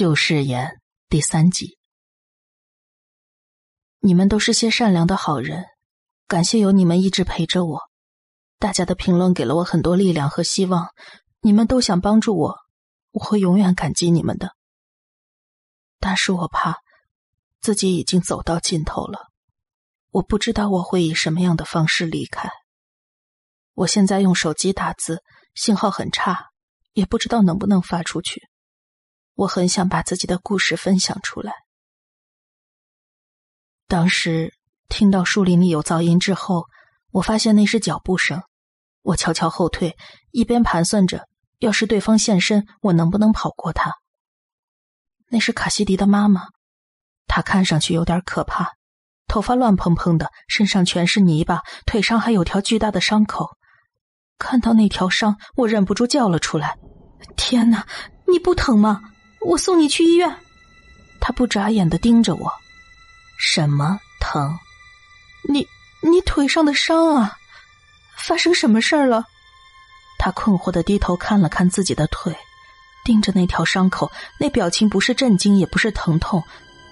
旧誓言第三集。你们都是些善良的好人，感谢有你们一直陪着我。大家的评论给了我很多力量和希望，你们都想帮助我，我会永远感激你们的。但是我怕自己已经走到尽头了，我不知道我会以什么样的方式离开。我现在用手机打字，信号很差，也不知道能不能发出去。我很想把自己的故事分享出来。当时听到树林里有噪音之后，我发现那是脚步声。我悄悄后退，一边盘算着，要是对方现身，我能不能跑过他？那是卡西迪的妈妈，她看上去有点可怕，头发乱蓬蓬的，身上全是泥巴，腿上还有条巨大的伤口。看到那条伤，我忍不住叫了出来：“天哪，你不疼吗？我送你去医院。”他不眨眼的盯着我。什么疼？你你腿上的伤啊！发生什么事儿了？他困惑的低头看了看自己的腿，盯着那条伤口，那表情不是震惊，也不是疼痛，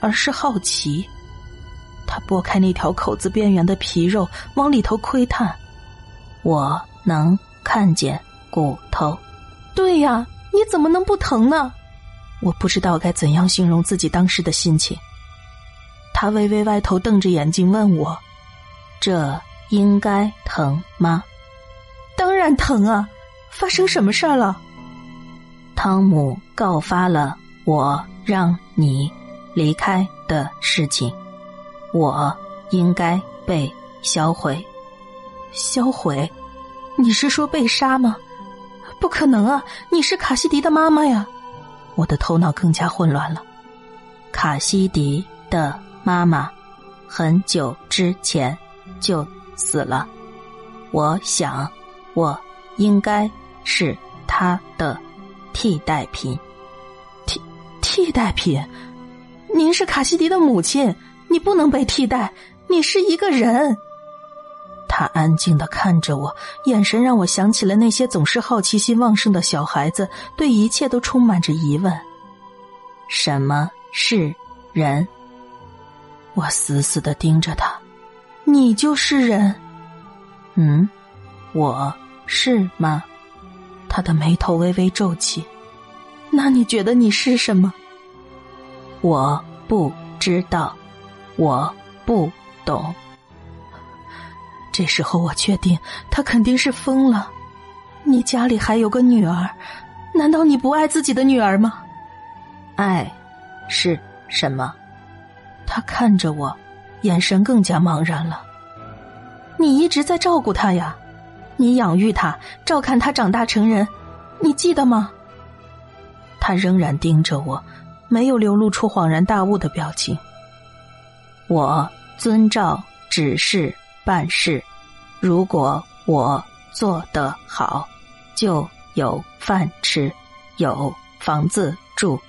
而是好奇。他拨开那条口子边缘的皮肉，往里头窥探。我能看见骨头。对呀，你怎么能不疼呢？我不知道该怎样形容自己当时的心情。他微微歪头，瞪着眼睛问我：“这应该疼吗？”“当然疼啊！发生什么事儿了？”汤姆告发了我让你离开的事情，我应该被销毁。销毁？你是说被杀吗？不可能啊！你是卡西迪的妈妈呀！我的头脑更加混乱了。卡西迪的。妈妈很久之前就死了，我想我应该是他的替代品。替替代品？您是卡西迪的母亲，你不能被替代，你是一个人。他安静的看着我，眼神让我想起了那些总是好奇心旺盛的小孩子，对一切都充满着疑问。什么是人？我死死的盯着他，你就是人，嗯，我是吗？他的眉头微微皱起。那你觉得你是什么？我不知道，我不懂。这时候我确定他肯定是疯了。你家里还有个女儿，难道你不爱自己的女儿吗？爱是什么？他看着我，眼神更加茫然了。你一直在照顾他呀，你养育他，照看他长大成人，你记得吗？他仍然盯着我，没有流露出恍然大悟的表情。我遵照指示办事，如果我做得好，就有饭吃，有房子住。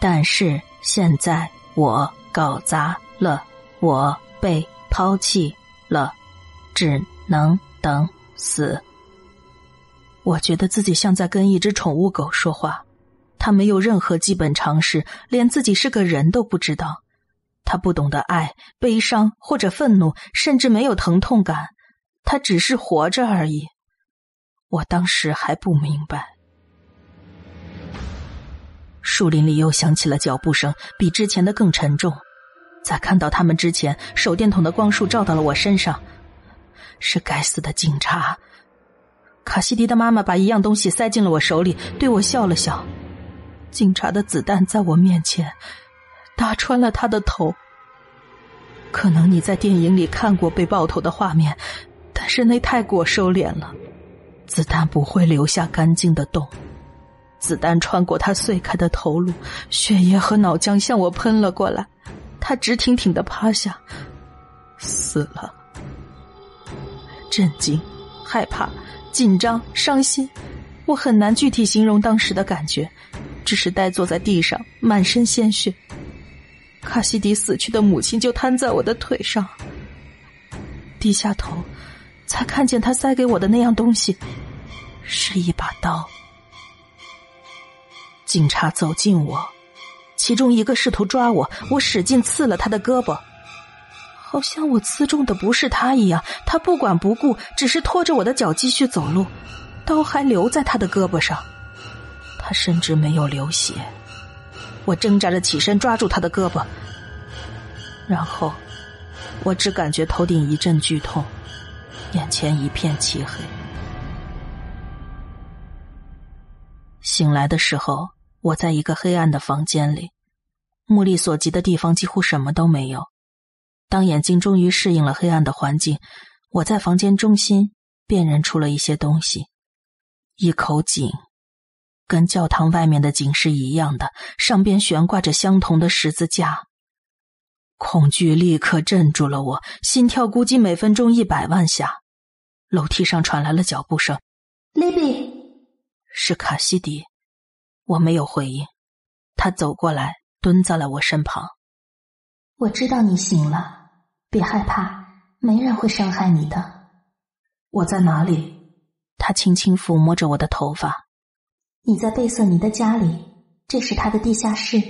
但是现在我。搞砸了，我被抛弃了，只能等死。我觉得自己像在跟一只宠物狗说话，它没有任何基本常识，连自己是个人都不知道。他不懂得爱、悲伤或者愤怒，甚至没有疼痛感，他只是活着而已。我当时还不明白。树林里又响起了脚步声，比之前的更沉重。在看到他们之前，手电筒的光束照到了我身上，是该死的警察。卡西迪的妈妈把一样东西塞进了我手里，对我笑了笑。警察的子弹在我面前打穿了他的头。可能你在电影里看过被爆头的画面，但是那太过收敛了。子弹不会留下干净的洞。子弹穿过他碎开的头颅，血液和脑浆向我喷了过来。他直挺挺的趴下，死了。震惊、害怕、紧张、伤心，我很难具体形容当时的感觉，只是呆坐在地上，满身鲜血。卡西迪死去的母亲就瘫在我的腿上，低下头，才看见他塞给我的那样东西，是一把刀。警察走近我。其中一个试图抓我，我使劲刺了他的胳膊，好像我刺中的不是他一样。他不管不顾，只是拖着我的脚继续走路，刀还留在他的胳膊上，他甚至没有流血。我挣扎着起身抓住他的胳膊，然后我只感觉头顶一阵剧痛，眼前一片漆黑。醒来的时候，我在一个黑暗的房间里，目力所及的地方几乎什么都没有。当眼睛终于适应了黑暗的环境，我在房间中心辨认出了一些东西：一口井，跟教堂外面的井是一样的，上边悬挂着相同的十字架。恐惧立刻镇住了我，心跳估计每分钟一百万下。楼梯上传来了脚步声，Libby。是卡西迪，我没有回应。他走过来，蹲在了我身旁。我知道你醒了，别害怕，没人会伤害你的。我在哪里？他轻轻抚摸着我的头发。你在贝瑟尼的家里，这是他的地下室。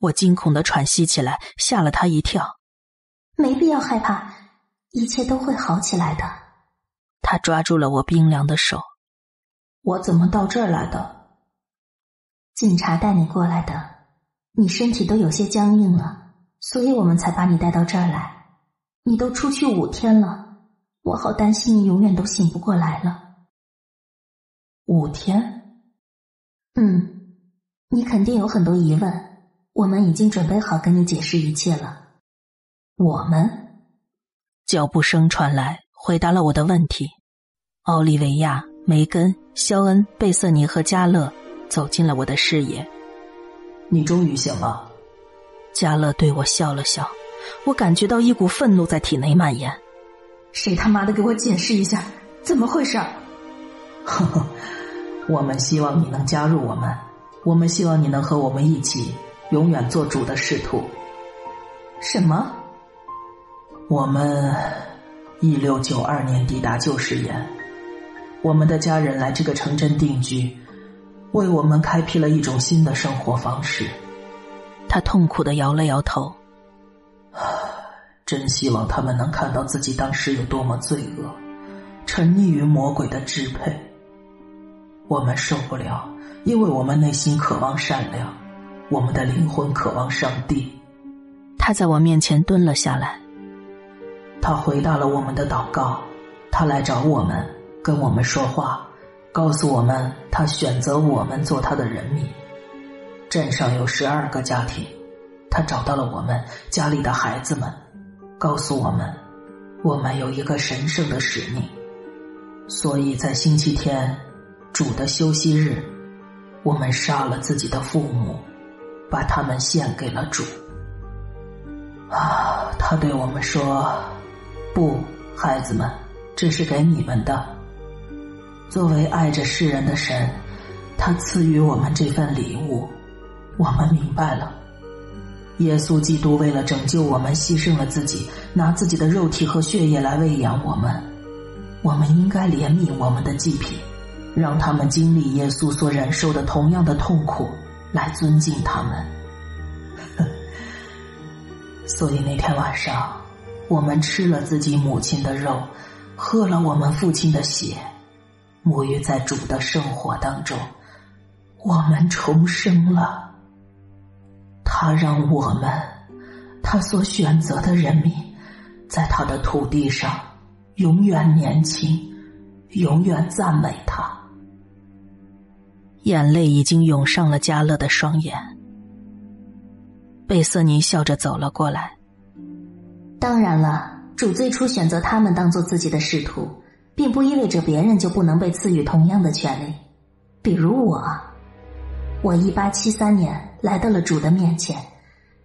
我惊恐的喘息起来，吓了他一跳。没必要害怕，一切都会好起来的。他抓住了我冰凉的手。我怎么到这儿来的？警察带你过来的。你身体都有些僵硬了，所以我们才把你带到这儿来。你都出去五天了，我好担心你永远都醒不过来了。五天？嗯，你肯定有很多疑问，我们已经准备好跟你解释一切了。我们？脚步声传来，回答了我的问题。奥利维亚。梅根、肖恩、贝瑟尼和加勒走进了我的视野。你终于醒了，加勒对我笑了笑。我感觉到一股愤怒在体内蔓延。谁他妈的给我解释一下，怎么回事？呵呵，我们希望你能加入我们，我们希望你能和我们一起永远做主的使徒。什么？我们一六九二年抵达旧石岩。我们的家人来这个城镇定居，为我们开辟了一种新的生活方式。他痛苦的摇了摇头，真希望他们能看到自己当时有多么罪恶，沉溺于魔鬼的支配。我们受不了，因为我们内心渴望善良，我们的灵魂渴望上帝。他在我面前蹲了下来，他回答了我们的祷告，他来找我们。跟我们说话，告诉我们他选择我们做他的人民。镇上有十二个家庭，他找到了我们家里的孩子们，告诉我们我们有一个神圣的使命。所以在星期天，主的休息日，我们杀了自己的父母，把他们献给了主。啊，他对我们说：“不，孩子们，这是给你们的。”作为爱着世人的神，他赐予我们这份礼物。我们明白了，耶稣基督为了拯救我们，牺牲了自己，拿自己的肉体和血液来喂养我们。我们应该怜悯我们的祭品，让他们经历耶稣所忍受的同样的痛苦，来尊敬他们。所以那天晚上，我们吃了自己母亲的肉，喝了我们父亲的血。沐浴在主的生活当中，我们重生了。他让我们，他所选择的人民，在他的土地上永远年轻，永远赞美他。眼泪已经涌上了加勒的双眼。贝瑟尼笑着走了过来。当然了，主最初选择他们当做自己的使徒。并不意味着别人就不能被赐予同样的权利，比如我。我一八七三年来到了主的面前，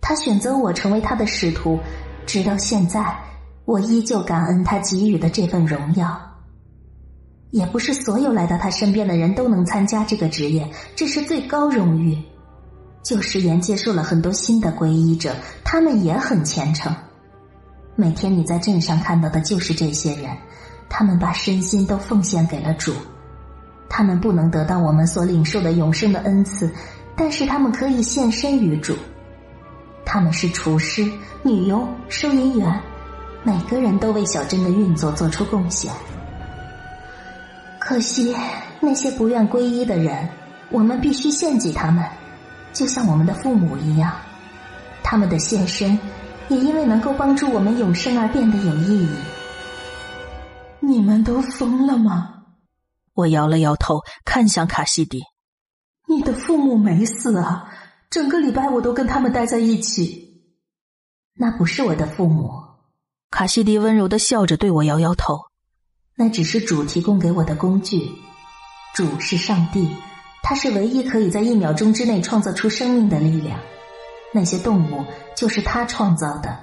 他选择我成为他的使徒，直到现在，我依旧感恩他给予的这份荣耀。也不是所有来到他身边的人都能参加这个职业，这是最高荣誉。旧时言接受了很多新的皈依者，他们也很虔诚。每天你在镇上看到的就是这些人。他们把身心都奉献给了主，他们不能得到我们所领受的永生的恩赐，但是他们可以献身于主。他们是厨师、女佣、收银员，每个人都为小镇的运作做出贡献。可惜那些不愿皈依的人，我们必须献祭他们，就像我们的父母一样。他们的献身，也因为能够帮助我们永生而变得有意义。你们都疯了吗？我摇了摇头，看向卡西迪。你的父母没死啊！整个礼拜我都跟他们待在一起。那不是我的父母。卡西迪温柔的笑着对我摇摇头。那只是主提供给我的工具。主是上帝，他是唯一可以在一秒钟之内创造出生命的力量。那些动物就是他创造的，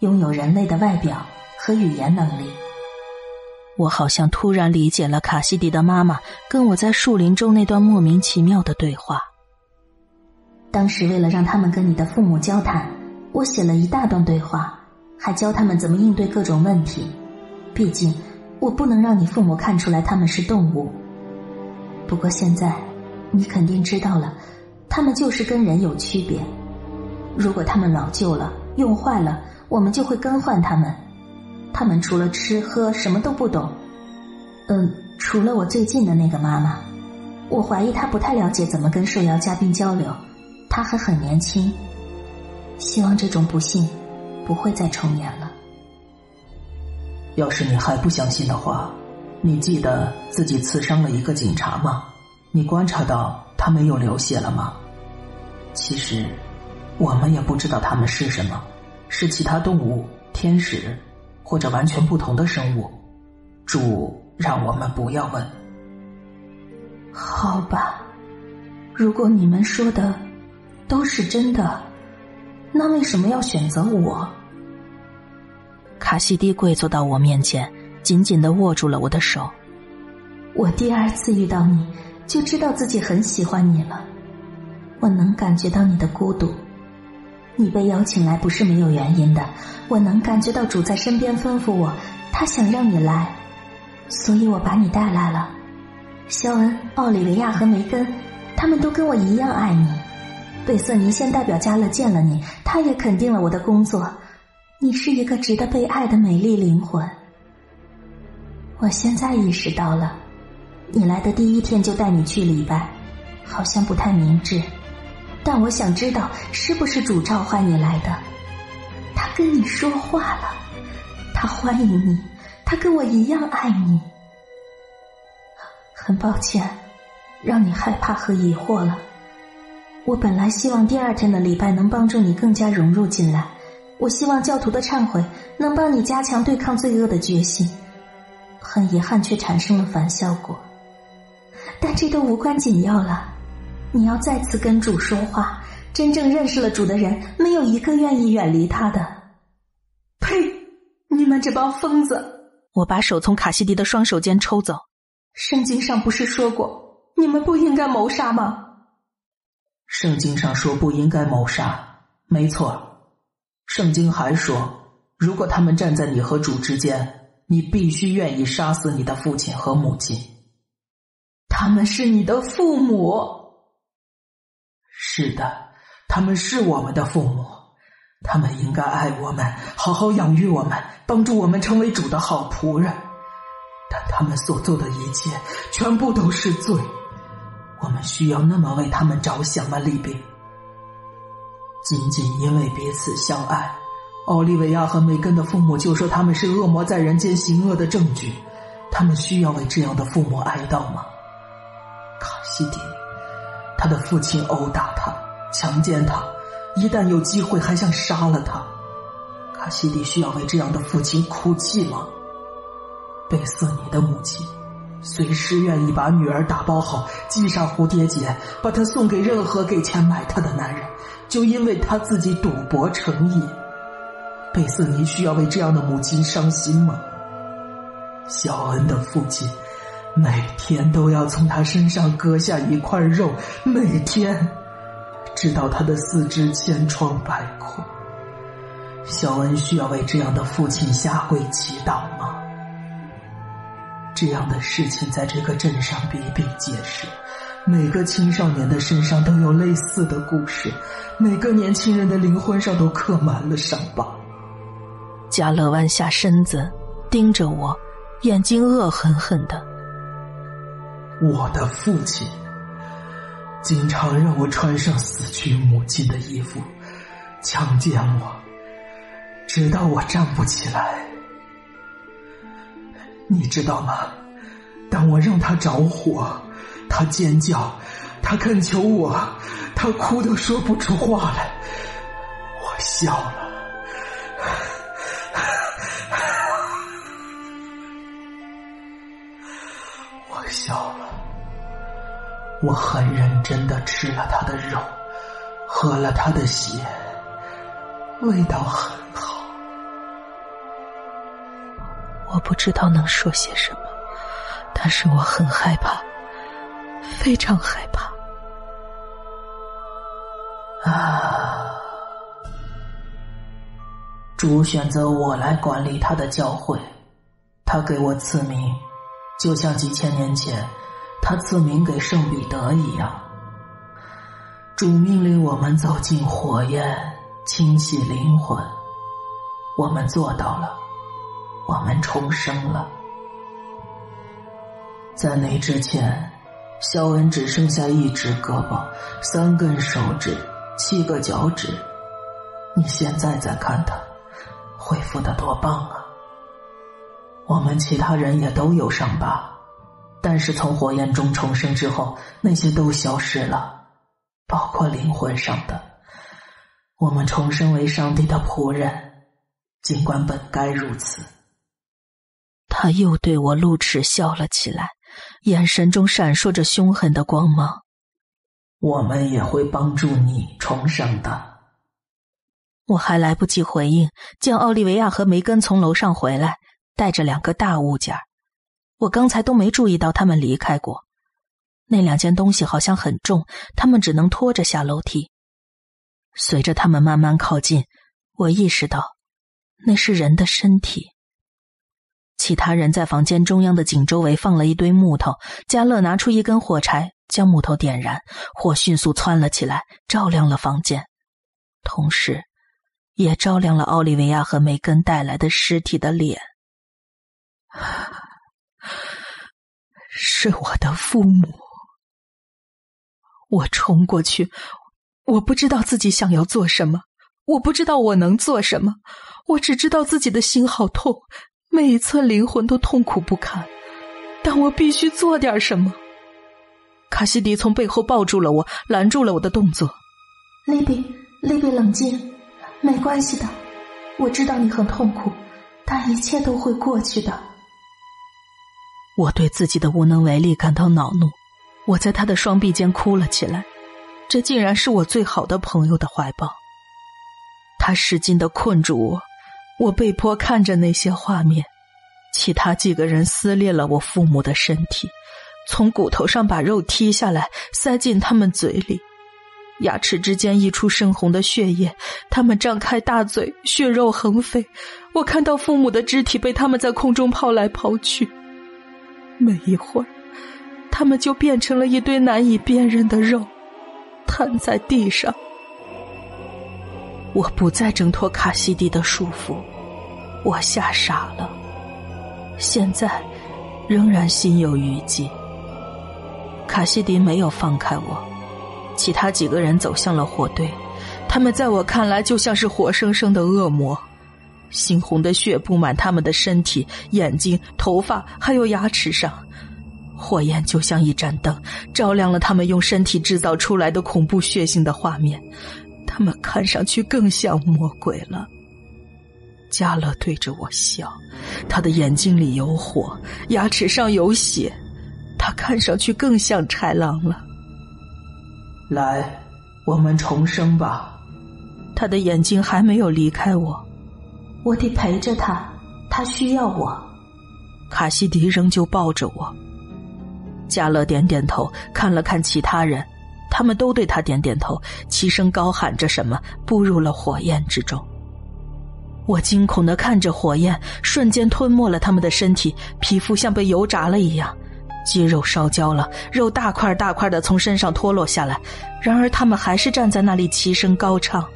拥有人类的外表和语言能力。我好像突然理解了卡西迪的妈妈跟我在树林中那段莫名其妙的对话。当时为了让他们跟你的父母交谈，我写了一大段对话，还教他们怎么应对各种问题。毕竟，我不能让你父母看出来他们是动物。不过现在，你肯定知道了，他们就是跟人有区别。如果他们老旧了、用坏了，我们就会更换他们。他们除了吃喝什么都不懂。嗯，除了我最近的那个妈妈，我怀疑她不太了解怎么跟受邀嘉宾交流。他还很年轻，希望这种不幸不会再重演了。要是你还不相信的话，你记得自己刺伤了一个警察吗？你观察到他没有流血了吗？其实，我们也不知道他们是什么，是其他动物、天使，或者完全不同的生物。主让我们不要问。好吧，如果你们说的。都是真的，那为什么要选择我？卡西迪跪坐到我面前，紧紧的握住了我的手。我第二次遇到你，就知道自己很喜欢你了。我能感觉到你的孤独，你被邀请来不是没有原因的。我能感觉到主在身边吩咐我，他想让你来，所以我把你带来了。肖恩、奥利维亚和梅根，他们都跟我一样爱你。贝瑟尼先代表加勒见了你，他也肯定了我的工作。你是一个值得被爱的美丽灵魂。我现在意识到了，你来的第一天就带你去礼拜，好像不太明智。但我想知道是不是主召唤你来的？他跟你说话了，他欢迎你，他跟我一样爱你。很抱歉，让你害怕和疑惑了。我本来希望第二天的礼拜能帮助你更加融入进来，我希望教徒的忏悔能帮你加强对抗罪恶的决心。很遗憾，却产生了反效果。但这都无关紧要了。你要再次跟主说话，真正认识了主的人，没有一个愿意远离他的。呸！你们这帮疯子！我把手从卡西迪的双手间抽走。圣经上不是说过，你们不应该谋杀吗？圣经上说不应该谋杀，没错。圣经还说，如果他们站在你和主之间，你必须愿意杀死你的父亲和母亲。他们是你的父母。是的，他们是我们的父母，他们应该爱我们，好好养育我们，帮助我们成为主的好仆人。但他们所做的一切，全部都是罪。我们需要那么为他们着想吗，利宾？仅仅因为彼此相爱，奥利维亚和梅根的父母就说他们是恶魔在人间行恶的证据。他们需要为这样的父母哀悼吗？卡西迪，他的父亲殴打他，强奸他，一旦有机会还想杀了他。卡西迪需要为这样的父亲哭泣吗？贝瑟尼的母亲。随时愿意把女儿打包好，系上蝴蝶结，把她送给任何给钱买她的男人，就因为她自己赌博成瘾。贝瑟尼需要为这样的母亲伤心吗？小恩的父亲每天都要从他身上割下一块肉，每天，直到他的四肢千疮百孔。小恩需要为这样的父亲下跪祈祷吗？这样的事情在这个镇上比比皆是，每个青少年的身上都有类似的故事，每个年轻人的灵魂上都刻满了伤疤。加勒弯下身子，盯着我，眼睛恶狠狠的。我的父亲经常让我穿上死去母亲的衣服，强奸我，直到我站不起来。你知道吗？当我让他着火。他尖叫，他恳求我，他哭得说不出话来。我笑了，我笑了。我很认真的吃了他的肉，喝了他的血，味道很好。我不知道能说些什么，但是我很害怕。非常害怕啊！主选择我来管理他的教会，他给我赐名，就像几千年前他赐名给圣彼得一样。主命令我们走进火焰，清洗灵魂，我们做到了，我们重生了。在那之前。肖恩只剩下一只胳膊、三根手指、七个脚趾。你现在再看他，恢复的多棒啊！我们其他人也都有伤疤，但是从火焰中重生之后，那些都消失了，包括灵魂上的。我们重生为上帝的仆人，尽管本该如此。他又对我露齿笑了起来。眼神中闪烁着凶狠的光芒。我们也会帮助你重生的。我还来不及回应，见奥利维亚和梅根从楼上回来，带着两个大物件我刚才都没注意到他们离开过。那两件东西好像很重，他们只能拖着下楼梯。随着他们慢慢靠近，我意识到那是人的身体。其他人在房间中央的井周围放了一堆木头。加勒拿出一根火柴，将木头点燃，火迅速窜了起来，照亮了房间，同时，也照亮了奥利维亚和梅根带来的尸体的脸。是我的父母。我冲过去，我不知道自己想要做什么，我不知道我能做什么，我只知道自己的心好痛。每一寸灵魂都痛苦不堪，但我必须做点什么。卡西迪从背后抱住了我，拦住了我的动作。利比，利比，冷静，没关系的。我知道你很痛苦，但一切都会过去的。我对自己的无能为力感到恼怒，我在他的双臂间哭了起来。这竟然是我最好的朋友的怀抱。他使劲的困住我。我被迫看着那些画面，其他几个人撕裂了我父母的身体，从骨头上把肉剔下来塞进他们嘴里，牙齿之间溢出深红的血液，他们张开大嘴，血肉横飞。我看到父母的肢体被他们在空中抛来抛去，没一会儿，他们就变成了一堆难以辨认的肉，瘫在地上。我不再挣脱卡西迪的束缚，我吓傻了。现在仍然心有余悸。卡西迪没有放开我，其他几个人走向了火堆，他们在我看来就像是活生生的恶魔，猩红的血布满他们的身体、眼睛、头发，还有牙齿上。火焰就像一盏灯，照亮了他们用身体制造出来的恐怖血腥的画面。他们看上去更像魔鬼了。加勒对着我笑，他的眼睛里有火，牙齿上有血，他看上去更像豺狼了。来，我们重生吧。他的眼睛还没有离开我，我得陪着他，他需要我。卡西迪仍旧抱着我。加勒点点头，看了看其他人。他们都对他点点头，齐声高喊着什么，步入了火焰之中。我惊恐的看着火焰，瞬间吞没了他们的身体，皮肤像被油炸了一样。肌肉烧焦了，肉大块大块的从身上脱落下来。然而他们还是站在那里齐声高唱。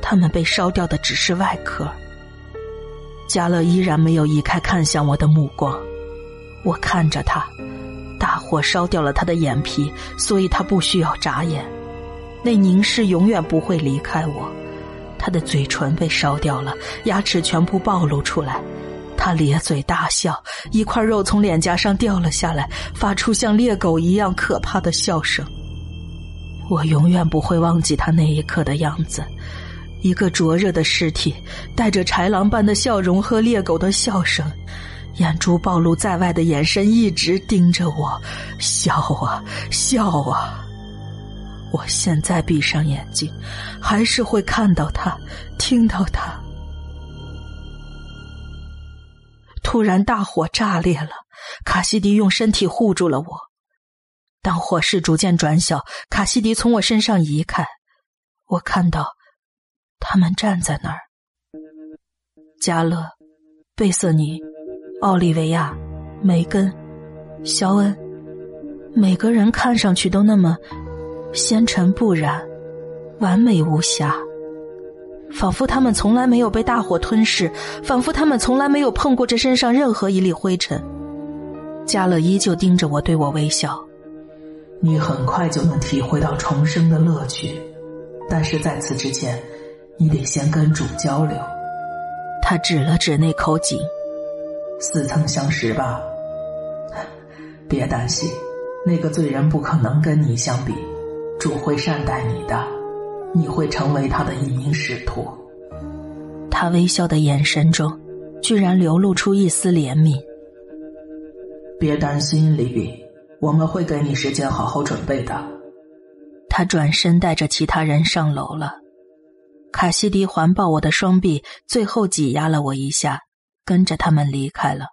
他们被烧掉的只是外壳。加勒依然没有移开看向我的目光。我看着他，大火烧掉了他的眼皮，所以他不需要眨眼。那凝视永远不会离开我。他的嘴唇被烧掉了，牙齿全部暴露出来。他咧嘴大笑，一块肉从脸颊上掉了下来，发出像猎狗一样可怕的笑声。我永远不会忘记他那一刻的样子，一个灼热的尸体，带着豺狼般的笑容和猎狗的笑声，眼珠暴露在外的眼神一直盯着我，笑啊笑啊！我现在闭上眼睛，还是会看到他，听到他。突然，大火炸裂了。卡西迪用身体护住了我。当火势逐渐转小，卡西迪从我身上移开，我看到他们站在那儿：加勒、贝瑟尼、奥利维亚、梅根、肖恩，每个人看上去都那么纤尘不染，完美无瑕。仿佛他们从来没有被大火吞噬，仿佛他们从来没有碰过这身上任何一粒灰尘。加勒依旧盯着我，对我微笑。你很快就能体会到重生的乐趣，但是在此之前，你得先跟主交流。他指了指那口井，似曾相识吧？别担心，那个罪人不可能跟你相比，主会善待你的。你会成为他的一名使徒。他微笑的眼神中，居然流露出一丝怜悯。别担心，李比，我们会给你时间好好准备的。他转身带着其他人上楼了。卡西迪环抱我的双臂，最后挤压了我一下，跟着他们离开了。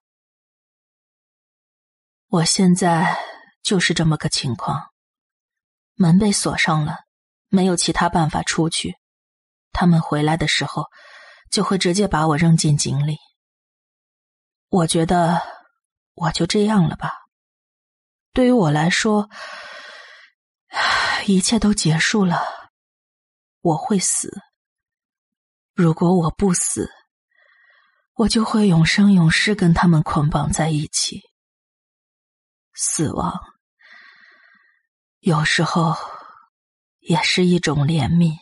我现在就是这么个情况，门被锁上了。没有其他办法出去，他们回来的时候就会直接把我扔进井里。我觉得我就这样了吧。对于我来说，一切都结束了。我会死。如果我不死，我就会永生永世跟他们捆绑在一起。死亡有时候。也是一种怜悯。